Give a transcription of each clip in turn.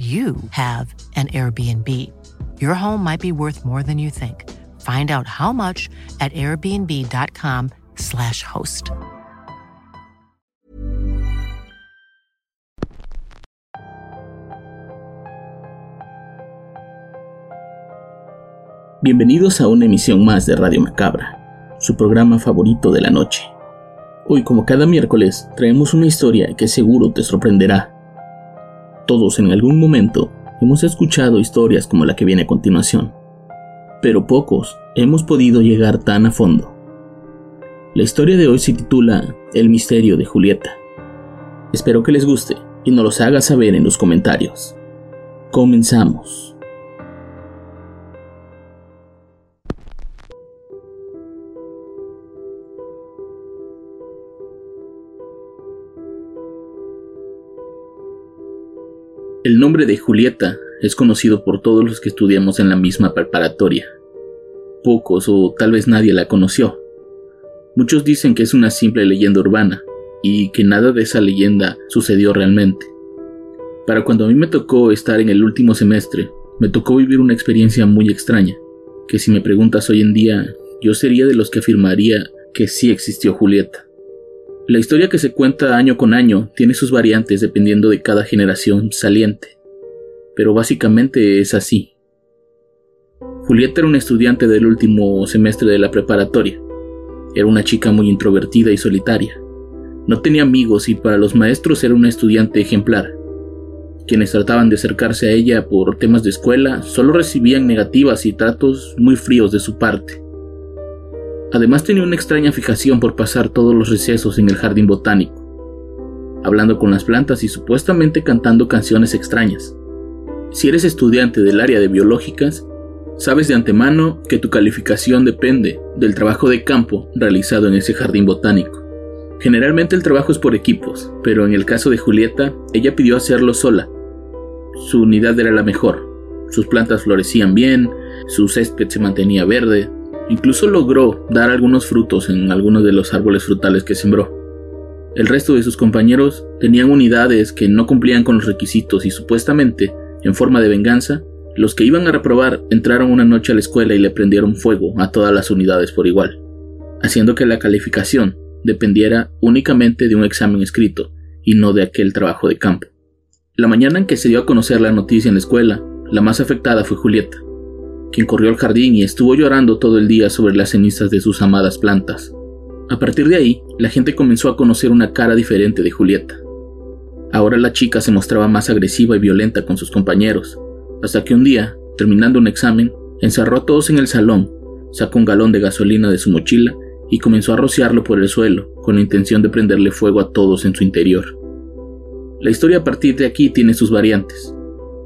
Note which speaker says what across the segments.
Speaker 1: you have an Airbnb. Your home might be worth more than you think. Find out how much at airbnb.com/slash host.
Speaker 2: Bienvenidos a una emisión más de Radio Macabra, su programa favorito de la noche. Hoy, como cada miércoles, traemos una historia que seguro te sorprenderá todos en algún momento hemos escuchado historias como la que viene a continuación, pero pocos hemos podido llegar tan a fondo. La historia de hoy se titula El misterio de Julieta. Espero que les guste y nos los haga saber en los comentarios. Comenzamos. El nombre de Julieta es conocido por todos los que estudiamos en la misma preparatoria. Pocos o tal vez nadie la conoció. Muchos dicen que es una simple leyenda urbana y que nada de esa leyenda sucedió realmente. Para cuando a mí me tocó estar en el último semestre, me tocó vivir una experiencia muy extraña, que si me preguntas hoy en día, yo sería de los que afirmaría que sí existió Julieta. La historia que se cuenta año con año tiene sus variantes dependiendo de cada generación saliente, pero básicamente es así. Julieta era una estudiante del último semestre de la preparatoria. Era una chica muy introvertida y solitaria. No tenía amigos y para los maestros era una estudiante ejemplar. Quienes trataban de acercarse a ella por temas de escuela solo recibían negativas y tratos muy fríos de su parte. Además tenía una extraña fijación por pasar todos los recesos en el jardín botánico, hablando con las plantas y supuestamente cantando canciones extrañas. Si eres estudiante del área de biológicas, sabes de antemano que tu calificación depende del trabajo de campo realizado en ese jardín botánico. Generalmente el trabajo es por equipos, pero en el caso de Julieta, ella pidió hacerlo sola. Su unidad era la mejor. Sus plantas florecían bien, su césped se mantenía verde, Incluso logró dar algunos frutos en algunos de los árboles frutales que sembró. El resto de sus compañeros tenían unidades que no cumplían con los requisitos y supuestamente, en forma de venganza, los que iban a reprobar entraron una noche a la escuela y le prendieron fuego a todas las unidades por igual, haciendo que la calificación dependiera únicamente de un examen escrito y no de aquel trabajo de campo. La mañana en que se dio a conocer la noticia en la escuela, la más afectada fue Julieta, quien corrió al jardín y estuvo llorando todo el día sobre las cenizas de sus amadas plantas. A partir de ahí, la gente comenzó a conocer una cara diferente de Julieta. Ahora la chica se mostraba más agresiva y violenta con sus compañeros, hasta que un día, terminando un examen, encerró a todos en el salón, sacó un galón de gasolina de su mochila y comenzó a rociarlo por el suelo, con la intención de prenderle fuego a todos en su interior. La historia a partir de aquí tiene sus variantes.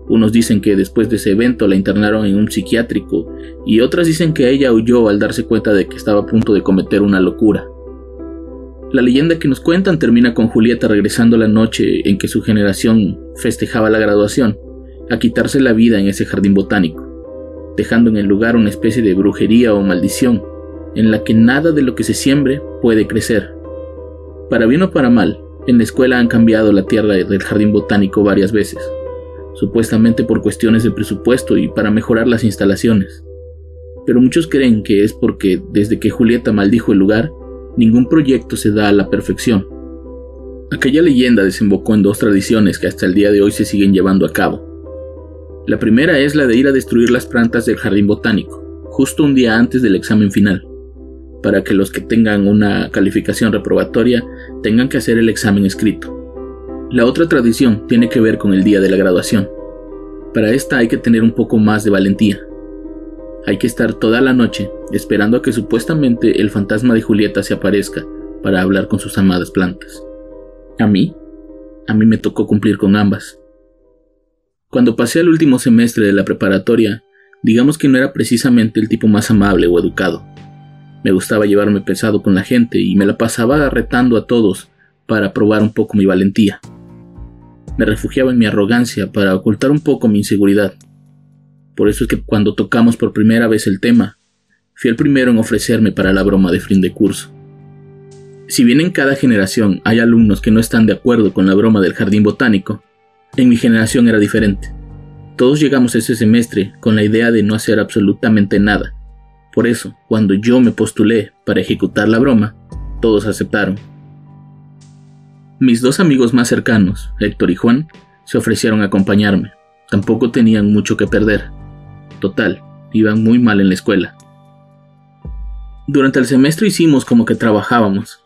Speaker 2: Unos dicen que después de ese evento la internaron en un psiquiátrico y otras dicen que ella huyó al darse cuenta de que estaba a punto de cometer una locura. La leyenda que nos cuentan termina con Julieta regresando la noche en que su generación festejaba la graduación, a quitarse la vida en ese jardín botánico, dejando en el lugar una especie de brujería o maldición, en la que nada de lo que se siembre puede crecer. Para bien o para mal, en la escuela han cambiado la tierra del jardín botánico varias veces, supuestamente por cuestiones de presupuesto y para mejorar las instalaciones. Pero muchos creen que es porque desde que Julieta maldijo el lugar, ningún proyecto se da a la perfección. Aquella leyenda desembocó en dos tradiciones que hasta el día de hoy se siguen llevando a cabo. La primera es la de ir a destruir las plantas del jardín botánico, justo un día antes del examen final, para que los que tengan una calificación reprobatoria tengan que hacer el examen escrito. La otra tradición tiene que ver con el día de la graduación. Para esta hay que tener un poco más de valentía. Hay que estar toda la noche esperando a que supuestamente el fantasma de Julieta se aparezca para hablar con sus amadas plantas. A mí, a mí me tocó cumplir con ambas. Cuando pasé al último semestre de la preparatoria, digamos que no era precisamente el tipo más amable o educado. Me gustaba llevarme pesado con la gente y me la pasaba retando a todos para probar un poco mi valentía. Me refugiaba en mi arrogancia para ocultar un poco mi inseguridad. Por eso es que cuando tocamos por primera vez el tema, fui el primero en ofrecerme para la broma de fin de curso. Si bien en cada generación hay alumnos que no están de acuerdo con la broma del jardín botánico, en mi generación era diferente. Todos llegamos ese semestre con la idea de no hacer absolutamente nada. Por eso, cuando yo me postulé para ejecutar la broma, todos aceptaron. Mis dos amigos más cercanos, Héctor y Juan, se ofrecieron a acompañarme. Tampoco tenían mucho que perder. Total, iban muy mal en la escuela. Durante el semestre hicimos como que trabajábamos.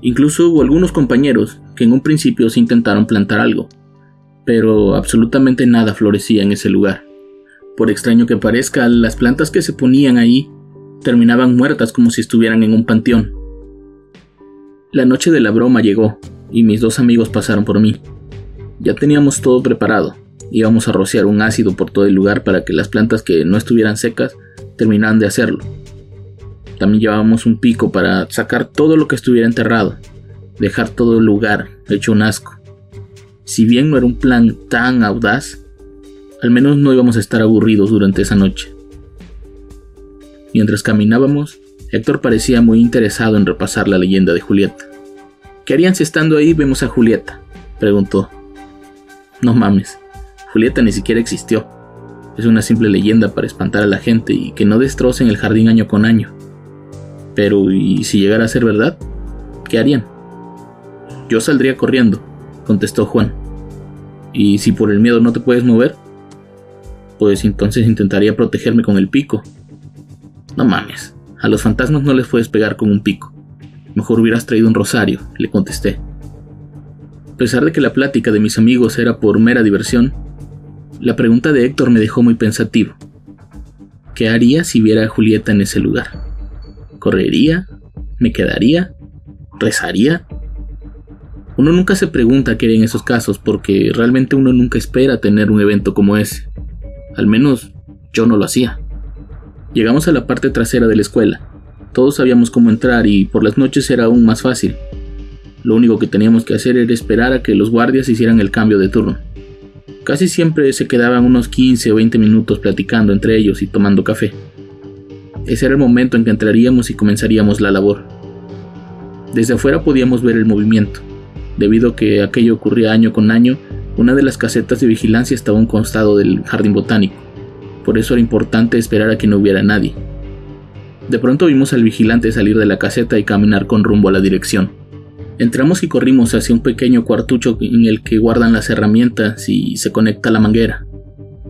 Speaker 2: Incluso hubo algunos compañeros que en un principio se intentaron plantar algo, pero absolutamente nada florecía en ese lugar. Por extraño que parezca, las plantas que se ponían ahí terminaban muertas como si estuvieran en un panteón. La noche de la broma llegó, y mis dos amigos pasaron por mí. Ya teníamos todo preparado. Íbamos a rociar un ácido por todo el lugar para que las plantas que no estuvieran secas terminaran de hacerlo. También llevábamos un pico para sacar todo lo que estuviera enterrado, dejar todo el lugar hecho un asco. Si bien no era un plan tan audaz, al menos no íbamos a estar aburridos durante esa noche. Mientras caminábamos, Héctor parecía muy interesado en repasar la leyenda de Julieta. ¿Qué harían si estando ahí vemos a Julieta? preguntó. No mames, Julieta ni siquiera existió. Es una simple leyenda para espantar a la gente y que no destrocen el jardín año con año. Pero, ¿y si llegara a ser verdad? ¿Qué harían? Yo saldría corriendo, contestó Juan. ¿Y si por el miedo no te puedes mover? Pues entonces intentaría protegerme con el pico. No mames, a los fantasmas no les puedes pegar con un pico. Mejor hubieras traído un rosario, le contesté. A pesar de que la plática de mis amigos era por mera diversión, la pregunta de Héctor me dejó muy pensativo. ¿Qué haría si viera a Julieta en ese lugar? ¿Correría? ¿Me quedaría? ¿Rezaría? Uno nunca se pregunta qué haría en esos casos porque realmente uno nunca espera tener un evento como ese. Al menos yo no lo hacía. Llegamos a la parte trasera de la escuela. Todos sabíamos cómo entrar y por las noches era aún más fácil. Lo único que teníamos que hacer era esperar a que los guardias hicieran el cambio de turno. Casi siempre se quedaban unos 15 o 20 minutos platicando entre ellos y tomando café. Ese era el momento en que entraríamos y comenzaríamos la labor. Desde afuera podíamos ver el movimiento. Debido a que aquello ocurría año con año, una de las casetas de vigilancia estaba a un costado del jardín botánico. Por eso era importante esperar a que no hubiera nadie. De pronto vimos al vigilante salir de la caseta y caminar con rumbo a la dirección. Entramos y corrimos hacia un pequeño cuartucho en el que guardan las herramientas y se conecta la manguera.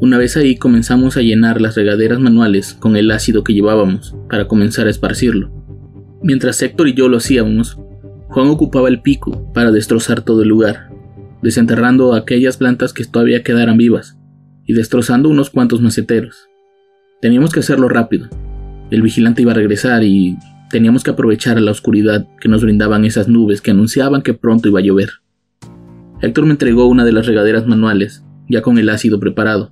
Speaker 2: Una vez ahí comenzamos a llenar las regaderas manuales con el ácido que llevábamos para comenzar a esparcirlo. Mientras Héctor y yo lo hacíamos, Juan ocupaba el pico para destrozar todo el lugar, desenterrando aquellas plantas que todavía quedaran vivas y destrozando unos cuantos maceteros. Teníamos que hacerlo rápido, el vigilante iba a regresar y teníamos que aprovechar la oscuridad que nos brindaban esas nubes que anunciaban que pronto iba a llover. Héctor me entregó una de las regaderas manuales, ya con el ácido preparado.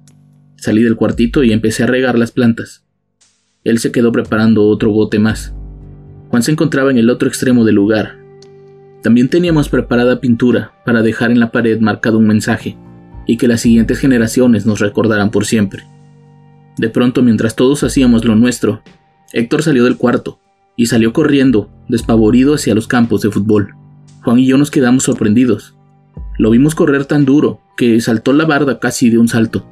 Speaker 2: Salí del cuartito y empecé a regar las plantas. Él se quedó preparando otro bote más. Juan se encontraba en el otro extremo del lugar. También teníamos preparada pintura para dejar en la pared marcado un mensaje y que las siguientes generaciones nos recordaran por siempre. De pronto, mientras todos hacíamos lo nuestro, Héctor salió del cuarto y salió corriendo, despavorido hacia los campos de fútbol. Juan y yo nos quedamos sorprendidos. Lo vimos correr tan duro que saltó la barda casi de un salto,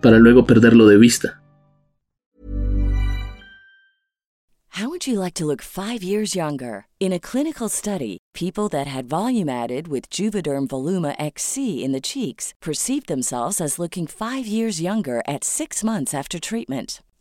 Speaker 2: para luego perderlo de vista.
Speaker 3: How would you like to look 5 years younger? In a clinical study, people that had volume added with Juvederm Voluma XC in the cheeks perceived themselves as looking 5 years younger at 6 months after treatment.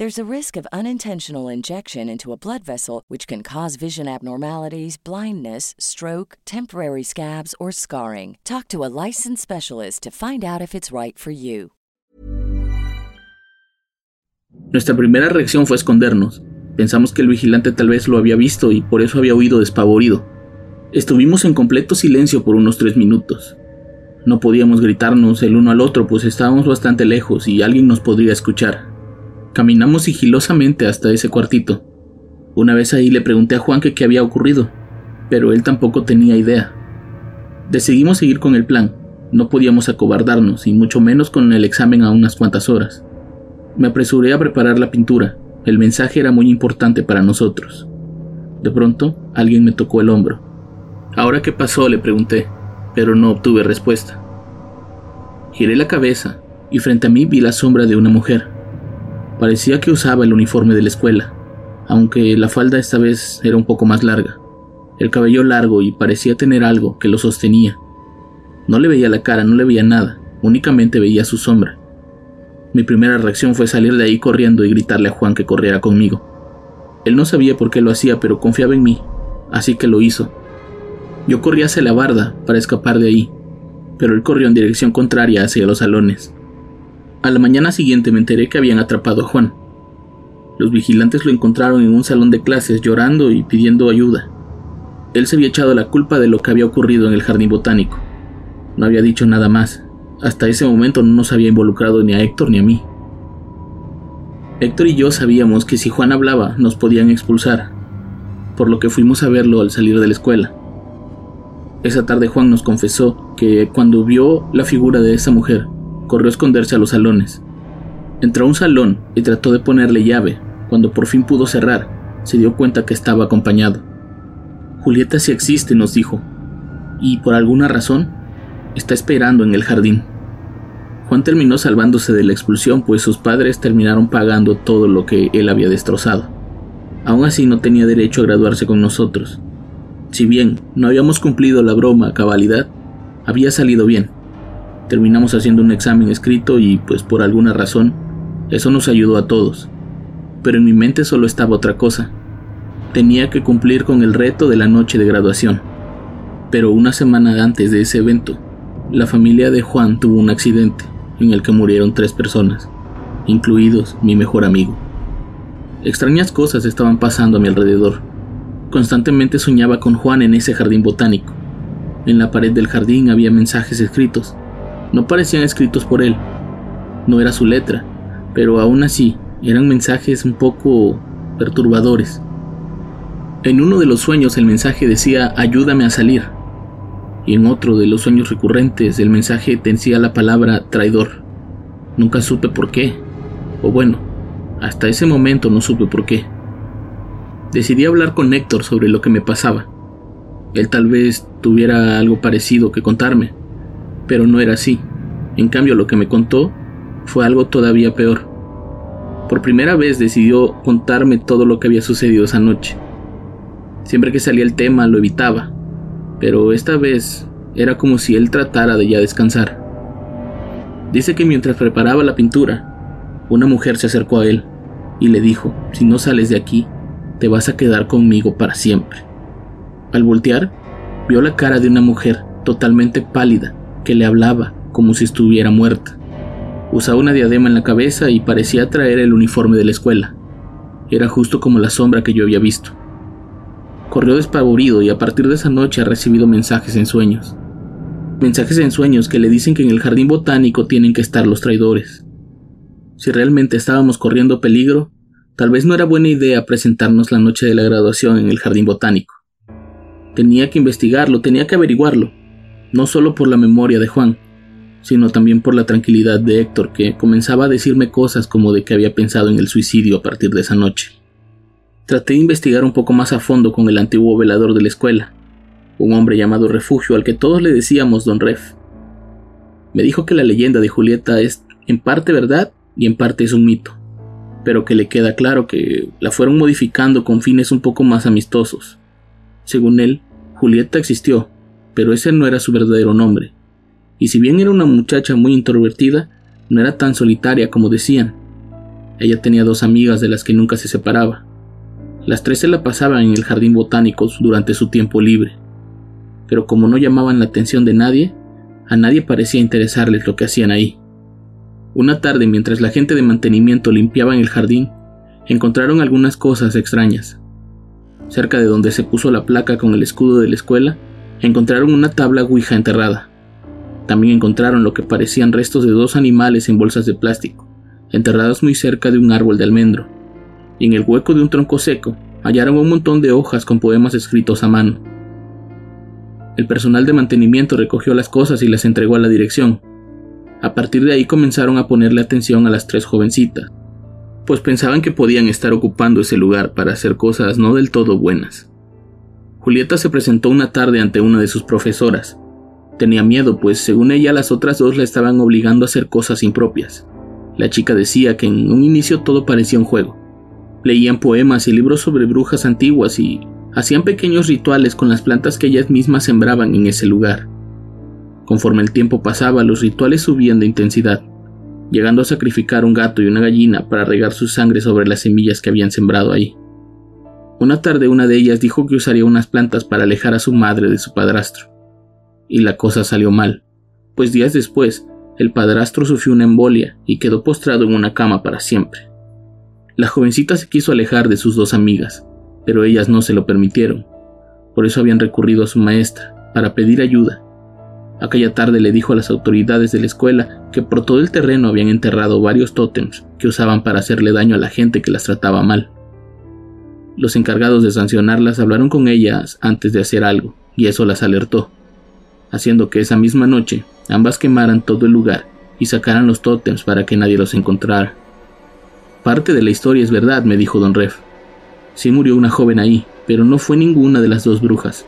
Speaker 3: There's a risk of unintentional injection into a blood vessel, which can cause vision abnormalities, blindness, stroke, temporary scabs, or scarring. Talk to a licensed specialist to find out if it's right for you.
Speaker 2: Nuestra primera reacción fue escondernos. Pensamos que el vigilante tal vez lo había visto y por eso había huido despavorido. Estuvimos en completo silencio por unos tres minutos. No podíamos gritarnos el uno al otro, pues estábamos bastante lejos y alguien nos podría escuchar. Caminamos sigilosamente hasta ese cuartito. Una vez ahí le pregunté a Juan qué había ocurrido, pero él tampoco tenía idea. Decidimos seguir con el plan. No podíamos acobardarnos, y mucho menos con el examen a unas cuantas horas. Me apresuré a preparar la pintura. El mensaje era muy importante para nosotros. De pronto, alguien me tocó el hombro. ¿Ahora qué pasó? le pregunté, pero no obtuve respuesta. Giré la cabeza y frente a mí vi la sombra de una mujer. Parecía que usaba el uniforme de la escuela, aunque la falda esta vez era un poco más larga. El cabello largo y parecía tener algo que lo sostenía. No le veía la cara, no le veía nada, únicamente veía su sombra. Mi primera reacción fue salir de ahí corriendo y gritarle a Juan que corriera conmigo. Él no sabía por qué lo hacía, pero confiaba en mí, así que lo hizo. Yo corrí hacia la barda para escapar de ahí, pero él corrió en dirección contraria hacia los salones. A la mañana siguiente me enteré que habían atrapado a Juan. Los vigilantes lo encontraron en un salón de clases llorando y pidiendo ayuda. Él se había echado la culpa de lo que había ocurrido en el jardín botánico. No había dicho nada más. Hasta ese momento no nos había involucrado ni a Héctor ni a mí. Héctor y yo sabíamos que si Juan hablaba nos podían expulsar, por lo que fuimos a verlo al salir de la escuela. Esa tarde Juan nos confesó que cuando vio la figura de esa mujer, corrió a esconderse a los salones. Entró a un salón y trató de ponerle llave. Cuando por fin pudo cerrar, se dio cuenta que estaba acompañado. Julieta sí existe, nos dijo, y por alguna razón está esperando en el jardín. Juan terminó salvándose de la expulsión, pues sus padres terminaron pagando todo lo que él había destrozado. Aún así no tenía derecho a graduarse con nosotros. Si bien no habíamos cumplido la broma cabalidad, había salido bien terminamos haciendo un examen escrito y pues por alguna razón eso nos ayudó a todos. Pero en mi mente solo estaba otra cosa. Tenía que cumplir con el reto de la noche de graduación. Pero una semana antes de ese evento, la familia de Juan tuvo un accidente en el que murieron tres personas, incluidos mi mejor amigo. Extrañas cosas estaban pasando a mi alrededor. Constantemente soñaba con Juan en ese jardín botánico. En la pared del jardín había mensajes escritos no parecían escritos por él. No era su letra, pero aún así eran mensajes un poco perturbadores. En uno de los sueños el mensaje decía ayúdame a salir. Y en otro de los sueños recurrentes el mensaje decía la palabra traidor. Nunca supe por qué. O bueno, hasta ese momento no supe por qué. Decidí hablar con Héctor sobre lo que me pasaba. Él tal vez tuviera algo parecido que contarme pero no era así. En cambio, lo que me contó fue algo todavía peor. Por primera vez decidió contarme todo lo que había sucedido esa noche. Siempre que salía el tema lo evitaba, pero esta vez era como si él tratara de ya descansar. Dice que mientras preparaba la pintura, una mujer se acercó a él y le dijo, si no sales de aquí, te vas a quedar conmigo para siempre. Al voltear, vio la cara de una mujer totalmente pálida, que le hablaba como si estuviera muerta. Usaba una diadema en la cabeza y parecía traer el uniforme de la escuela. Era justo como la sombra que yo había visto. Corrió despavorido y a partir de esa noche ha recibido mensajes en sueños. Mensajes en sueños que le dicen que en el jardín botánico tienen que estar los traidores. Si realmente estábamos corriendo peligro, tal vez no era buena idea presentarnos la noche de la graduación en el jardín botánico. Tenía que investigarlo, tenía que averiguarlo no solo por la memoria de Juan, sino también por la tranquilidad de Héctor, que comenzaba a decirme cosas como de que había pensado en el suicidio a partir de esa noche. Traté de investigar un poco más a fondo con el antiguo velador de la escuela. un hombre llamado Refugio al que todos le decíamos Don Ref. Me dijo que la leyenda de Julieta es en parte verdad y en parte es un mito, pero que le queda claro que la fueron modificando con fines un poco más amistosos. Según él, Julieta existió, pero ese no era su verdadero nombre. Y si bien era una muchacha muy introvertida, no era tan solitaria como decían. Ella tenía dos amigas de las que nunca se separaba. Las tres se la pasaban en el jardín botánico durante su tiempo libre. Pero como no llamaban la atención de nadie, a nadie parecía interesarles lo que hacían ahí. Una tarde, mientras la gente de mantenimiento limpiaba el jardín, encontraron algunas cosas extrañas. Cerca de donde se puso la placa con el escudo de la escuela, encontraron una tabla Ouija enterrada. También encontraron lo que parecían restos de dos animales en bolsas de plástico, enterrados muy cerca de un árbol de almendro. Y en el hueco de un tronco seco hallaron un montón de hojas con poemas escritos a mano. El personal de mantenimiento recogió las cosas y las entregó a la dirección. A partir de ahí comenzaron a ponerle atención a las tres jovencitas, pues pensaban que podían estar ocupando ese lugar para hacer cosas no del todo buenas. Julieta se presentó una tarde ante una de sus profesoras. Tenía miedo, pues según ella las otras dos la estaban obligando a hacer cosas impropias. La chica decía que en un inicio todo parecía un juego. Leían poemas y libros sobre brujas antiguas y hacían pequeños rituales con las plantas que ellas mismas sembraban en ese lugar. Conforme el tiempo pasaba, los rituales subían de intensidad, llegando a sacrificar un gato y una gallina para regar su sangre sobre las semillas que habían sembrado ahí. Una tarde una de ellas dijo que usaría unas plantas para alejar a su madre de su padrastro. Y la cosa salió mal, pues días después el padrastro sufrió una embolia y quedó postrado en una cama para siempre. La jovencita se quiso alejar de sus dos amigas, pero ellas no se lo permitieron. Por eso habían recurrido a su maestra, para pedir ayuda. Aquella tarde le dijo a las autoridades de la escuela que por todo el terreno habían enterrado varios tótems que usaban para hacerle daño a la gente que las trataba mal. Los encargados de sancionarlas hablaron con ellas antes de hacer algo, y eso las alertó, haciendo que esa misma noche ambas quemaran todo el lugar y sacaran los tótems para que nadie los encontrara. Parte de la historia es verdad, me dijo don Ref. Sí murió una joven ahí, pero no fue ninguna de las dos brujas.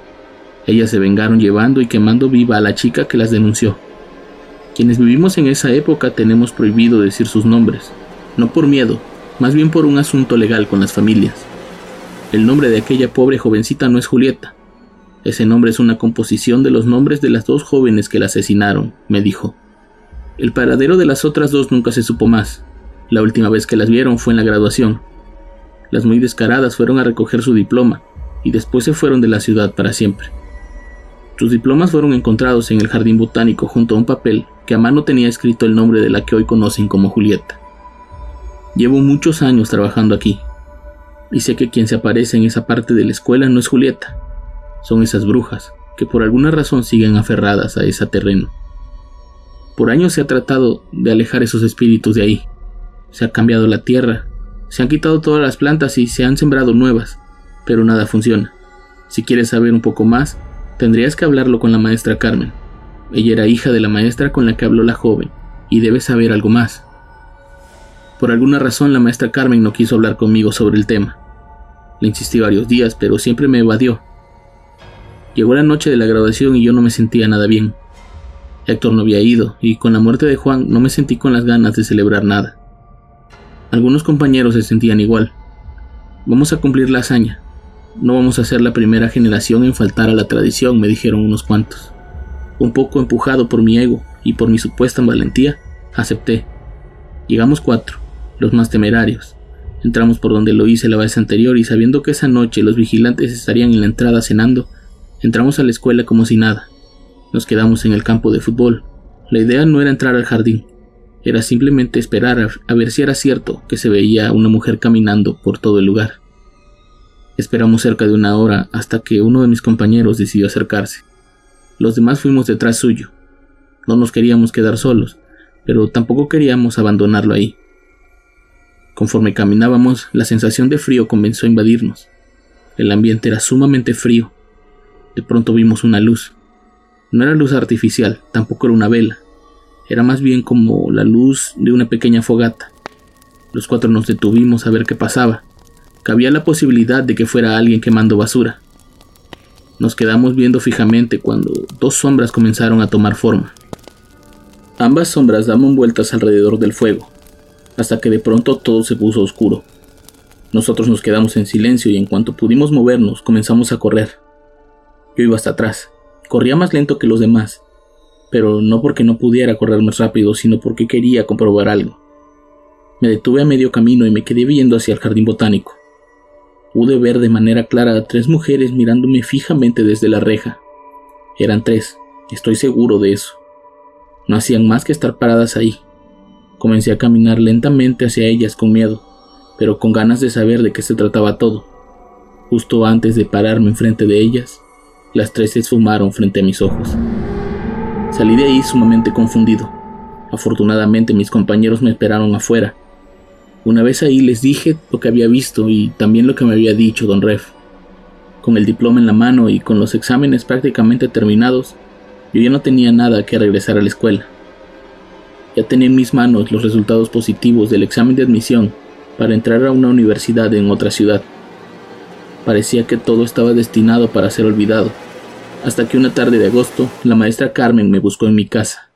Speaker 2: Ellas se vengaron llevando y quemando viva a la chica que las denunció. Quienes vivimos en esa época tenemos prohibido decir sus nombres, no por miedo, más bien por un asunto legal con las familias. El nombre de aquella pobre jovencita no es Julieta. Ese nombre es una composición de los nombres de las dos jóvenes que la asesinaron, me dijo. El paradero de las otras dos nunca se supo más. La última vez que las vieron fue en la graduación. Las muy descaradas fueron a recoger su diploma y después se fueron de la ciudad para siempre. Sus diplomas fueron encontrados en el jardín botánico junto a un papel que a mano tenía escrito el nombre de la que hoy conocen como Julieta. Llevo muchos años trabajando aquí, y sé que quien se aparece en esa parte de la escuela no es Julieta, son esas brujas que por alguna razón siguen aferradas a ese terreno. Por años se ha tratado de alejar esos espíritus de ahí. Se ha cambiado la tierra, se han quitado todas las plantas y se han sembrado nuevas, pero nada funciona. Si quieres saber un poco más, tendrías que hablarlo con la maestra Carmen. Ella era hija de la maestra con la que habló la joven, y debes saber algo más. Por alguna razón la maestra Carmen no quiso hablar conmigo sobre el tema. Le insistí varios días, pero siempre me evadió. Llegó la noche de la graduación y yo no me sentía nada bien. Héctor no había ido, y con la muerte de Juan no me sentí con las ganas de celebrar nada. Algunos compañeros se sentían igual. Vamos a cumplir la hazaña. No vamos a ser la primera generación en faltar a la tradición, me dijeron unos cuantos. Un poco empujado por mi ego y por mi supuesta valentía, acepté. Llegamos cuatro, los más temerarios, Entramos por donde lo hice la vez anterior y sabiendo que esa noche los vigilantes estarían en la entrada cenando, entramos a la escuela como si nada. Nos quedamos en el campo de fútbol. La idea no era entrar al jardín, era simplemente esperar a, ver si era cierto que se veía una mujer caminando por todo el lugar. Esperamos cerca de una hora hasta que uno de mis compañeros decidió acercarse. Los demás fuimos detrás suyo. No nos queríamos quedar solos, pero tampoco queríamos abandonarlo ahí. Conforme caminábamos, la sensación de frío comenzó a invadirnos. El ambiente era sumamente frío. De pronto vimos una luz. No era luz artificial, tampoco era una vela. Era más bien como la luz de una pequeña fogata. Los cuatro nos detuvimos a ver qué pasaba. Cabía la posibilidad de que fuera alguien quemando basura. Nos quedamos viendo fijamente cuando dos sombras comenzaron a tomar forma. Ambas sombras daban vueltas alrededor del fuego, hasta que de pronto todo se puso oscuro. Nosotros nos quedamos en silencio y en cuanto pudimos movernos comenzamos a correr. Yo iba hasta atrás. Corría más lento que los demás, pero no porque no pudiera correr más rápido, sino porque quería comprobar algo. Me detuve a medio camino y me quedé viendo hacia el jardín botánico. Pude ver de manera clara a tres mujeres mirándome fijamente desde la reja. Eran tres, estoy seguro de eso. No hacían más que estar paradas ahí. Comencé a caminar lentamente hacia ellas con miedo pero con ganas de saber de qué se trataba todo. Justo antes de pararme enfrente de ellas, las tres se esfumaron frente a mis ojos. Salí de ahí sumamente confundido. Afortunadamente mis compañeros me esperaron afuera. Una vez ahí les dije lo que había visto y también lo que me había dicho don Ref. Con el diploma en la mano y con los exámenes prácticamente terminados, yo ya no tenía nada que regresar a la escuela. Ya tenía en mis manos los resultados positivos del examen de admisión para entrar a una universidad en otra ciudad. Parecía que todo estaba destinado para ser olvidado, hasta que una tarde de agosto la maestra Carmen me buscó en mi casa.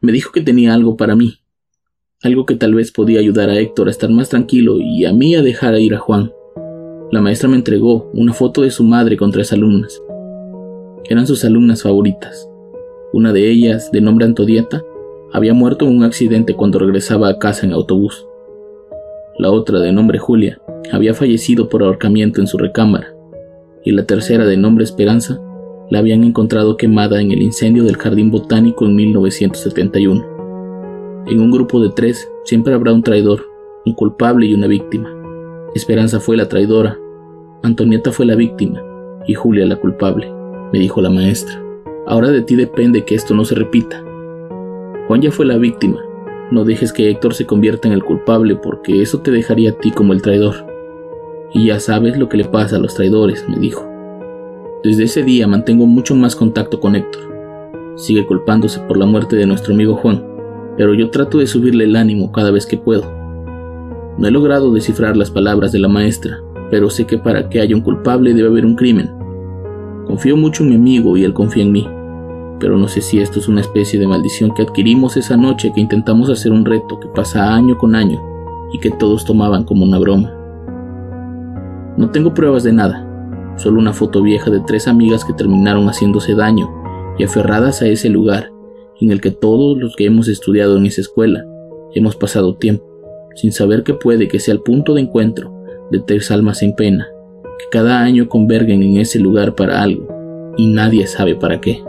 Speaker 2: Me dijo que tenía algo para mí, algo que tal vez podía ayudar a Héctor a estar más tranquilo y a mí a dejar ir a Juan. La maestra me entregó una foto de su madre con tres alumnas. Eran sus alumnas favoritas. Una de ellas, de nombre Antodieta, había muerto en un accidente cuando regresaba a casa en autobús. La otra, de nombre Julia, había fallecido por ahorcamiento en su recámara, y la tercera, de nombre Esperanza, la habían encontrado quemada en el incendio del Jardín Botánico en 1971. En un grupo de tres siempre habrá un traidor, un culpable y una víctima. Esperanza fue la traidora, Antonieta fue la víctima y Julia la culpable, me dijo la maestra. Ahora de ti depende que esto no se repita. Juan ya fue la víctima no dejes que Héctor se convierta en el culpable porque eso te dejaría a ti como el traidor. Y ya sabes lo que le pasa a los traidores, me dijo. Desde ese día mantengo mucho más contacto con Héctor. Sigue culpándose por la muerte de nuestro amigo Juan, pero yo trato de subirle el ánimo cada vez que puedo. No he logrado descifrar las palabras de la maestra, pero sé que para que haya un culpable debe haber un crimen. Confío mucho en mi amigo y él confía en mí pero no sé si esto es una especie de maldición que adquirimos esa noche que intentamos hacer un reto que pasa año con año y que todos tomaban como una broma. No tengo pruebas de nada, solo una foto vieja de tres amigas que terminaron haciéndose daño y aferradas a ese lugar en el que todos los que hemos estudiado en esa escuela hemos pasado tiempo, sin saber que puede que sea el punto de encuentro de tres almas en pena, que cada año convergen en ese lugar para algo, y nadie sabe para qué.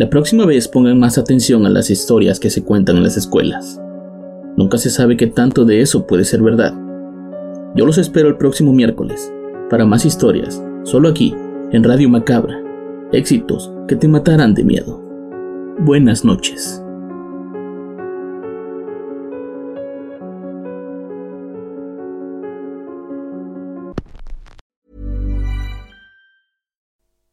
Speaker 2: La próxima vez pongan más atención a las historias que se cuentan en las escuelas. Nunca se sabe qué tanto de eso puede ser verdad. Yo los espero el próximo miércoles para más historias, solo aquí, en Radio Macabra. Éxitos que te matarán de miedo. Buenas noches.